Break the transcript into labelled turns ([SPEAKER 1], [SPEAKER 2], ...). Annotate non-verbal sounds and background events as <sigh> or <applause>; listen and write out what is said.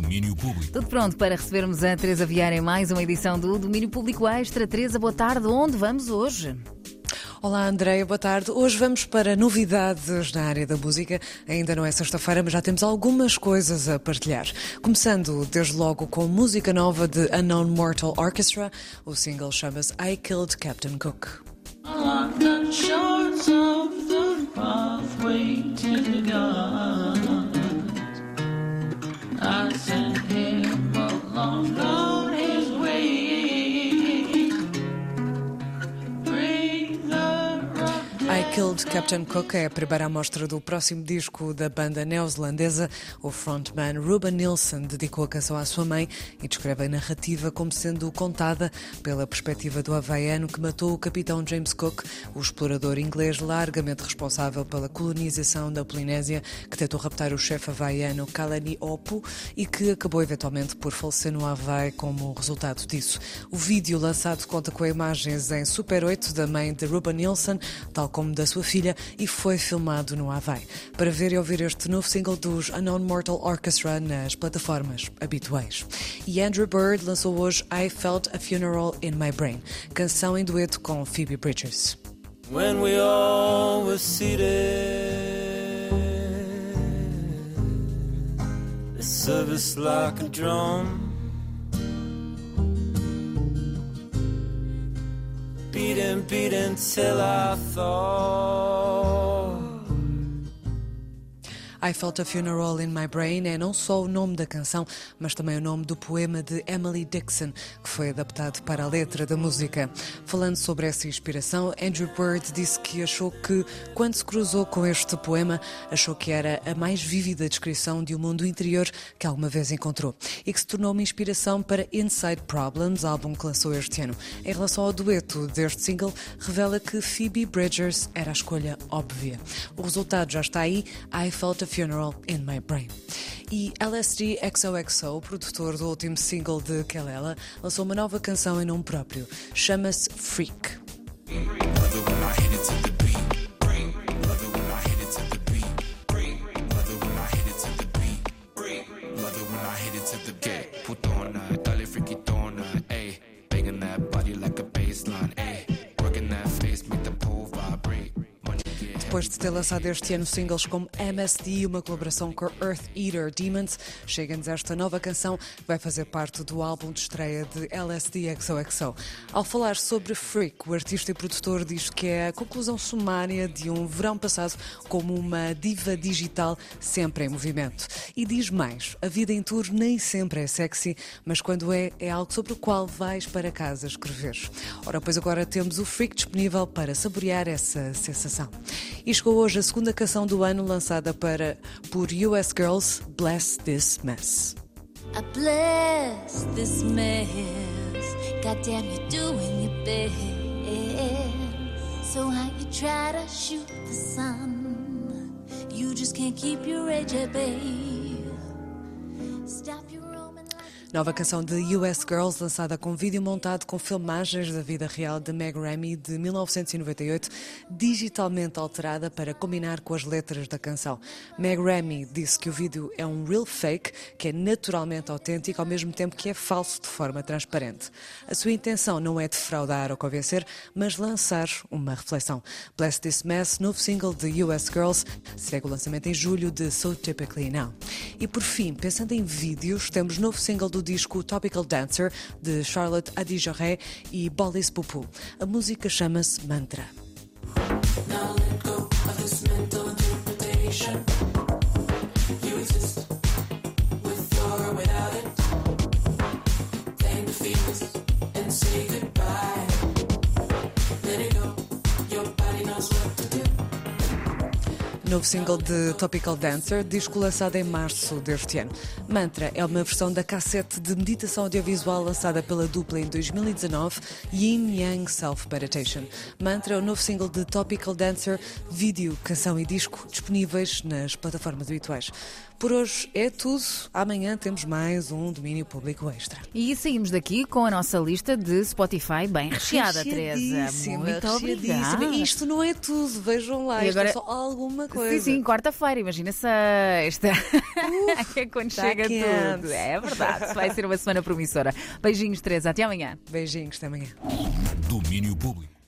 [SPEAKER 1] Domínio Público.
[SPEAKER 2] Tudo pronto para recebermos a Teresa Vieira em mais uma edição do Domínio Público Extra. Teresa, boa tarde. Onde vamos hoje?
[SPEAKER 3] Olá Andréia, boa tarde. Hoje vamos para novidades na área da música. Ainda não é sexta-feira, mas já temos algumas coisas a partilhar. Começando desde logo com música nova de Unknown Mortal Orchestra. O single chama-se I Killed Captain Cook.
[SPEAKER 4] Along the shores of the pathway to the gods,
[SPEAKER 3] Killed Captain Cook é a primeira amostra do próximo disco da banda neozelandesa. O frontman Ruben Nielsen dedicou a canção à sua mãe e descreve a narrativa como sendo contada pela perspectiva do havaiano que matou o capitão James Cook, o explorador inglês largamente responsável pela colonização da Polinésia, que tentou raptar o chefe havaiano Kalani Opo e que acabou eventualmente por falecer no Havaí como resultado disso. O vídeo lançado conta com imagens em Super 8 da mãe de Ruben Nielsen, tal como da sua filha, e foi filmado no Havaí. Para ver e ouvir este novo single dos Unknown Mortal Orchestra nas plataformas habituais. E Andrew Bird lançou hoje I Felt a Funeral in My Brain, canção em dueto com Phoebe Bridgers.
[SPEAKER 5] when we all were seated. The service like a drum. Beating, beating till I thought.
[SPEAKER 3] I Felt a Funeral in My Brain é não só o nome da canção, mas também o nome do poema de Emily Dixon, que foi adaptado para a letra da música. Falando sobre essa inspiração, Andrew Bird disse que achou que, quando se cruzou com este poema, achou que era a mais vívida descrição de um mundo interior que alguma vez encontrou e que se tornou uma inspiração para Inside Problems, álbum que lançou este ano. Em relação ao dueto deste single, revela que Phoebe Bridgers era a escolha óbvia. O resultado já está aí, I Felt a Funeral in My Brain. E LSD XOXO, produtor do último single de Kelela, lançou uma nova canção em nome próprio. Chama-se Freak. Depois de ter lançado este ano singles como MSD e uma colaboração com Earth Eater Demons, chega-nos esta nova canção que vai fazer parte do álbum de estreia de LSD XOXO. Ao falar sobre Freak, o artista e produtor diz que é a conclusão sumária de um verão passado como uma diva digital sempre em movimento. E diz mais, a vida em tour nem sempre é sexy, mas quando é, é algo sobre o qual vais para casa escrever. Ora, pois agora temos o Freak disponível para saborear essa sensação. E chegou hoje a segunda canção do ano lançada para por US Girls, Bless This Mess.
[SPEAKER 6] I bless this mess. Goddamn, you're doing your best. So how you try to shoot the sun? You just can't keep your edge.
[SPEAKER 3] Nova canção de US Girls, lançada com vídeo montado com filmagens da vida real de Meg Ramy de 1998, digitalmente alterada para combinar com as letras da canção. Meg Ramy disse que o vídeo é um real fake, que é naturalmente autêntico, ao mesmo tempo que é falso de forma transparente. A sua intenção não é defraudar ou convencer, mas lançar uma reflexão. Bless This Mess, novo single de US Girls, segue o lançamento em julho de So Typically Now. E por fim, pensando em vídeos, temos novo single do disco Topical Dancer, de Charlotte Adijoré e Bolis Pupu. A música chama-se Mantra. Novo single de Topical Dancer, disco lançado em março deste ano. Mantra é uma versão da cassete de meditação audiovisual lançada pela dupla em 2019, Yin Yang Self Meditation. Mantra é o novo single de Topical Dancer, vídeo, canção e disco disponíveis nas plataformas habituais. Por hoje é tudo. Amanhã temos mais um domínio público extra.
[SPEAKER 2] E saímos daqui com a nossa lista de Spotify bem recheada, Teresa. Muito obrigada.
[SPEAKER 3] Isto não é tudo, vejam lá.
[SPEAKER 2] E
[SPEAKER 3] Isto
[SPEAKER 2] agora-
[SPEAKER 3] é só alguma coisa.
[SPEAKER 2] Sim, sim, quarta-feira, imagina sexta. <laughs> é quando
[SPEAKER 3] tá
[SPEAKER 2] chega
[SPEAKER 3] quente.
[SPEAKER 2] tudo. É verdade, vai ser uma semana promissora. Beijinhos, Teresa, até amanhã.
[SPEAKER 3] Beijinhos, até amanhã.
[SPEAKER 7] Domínio Público.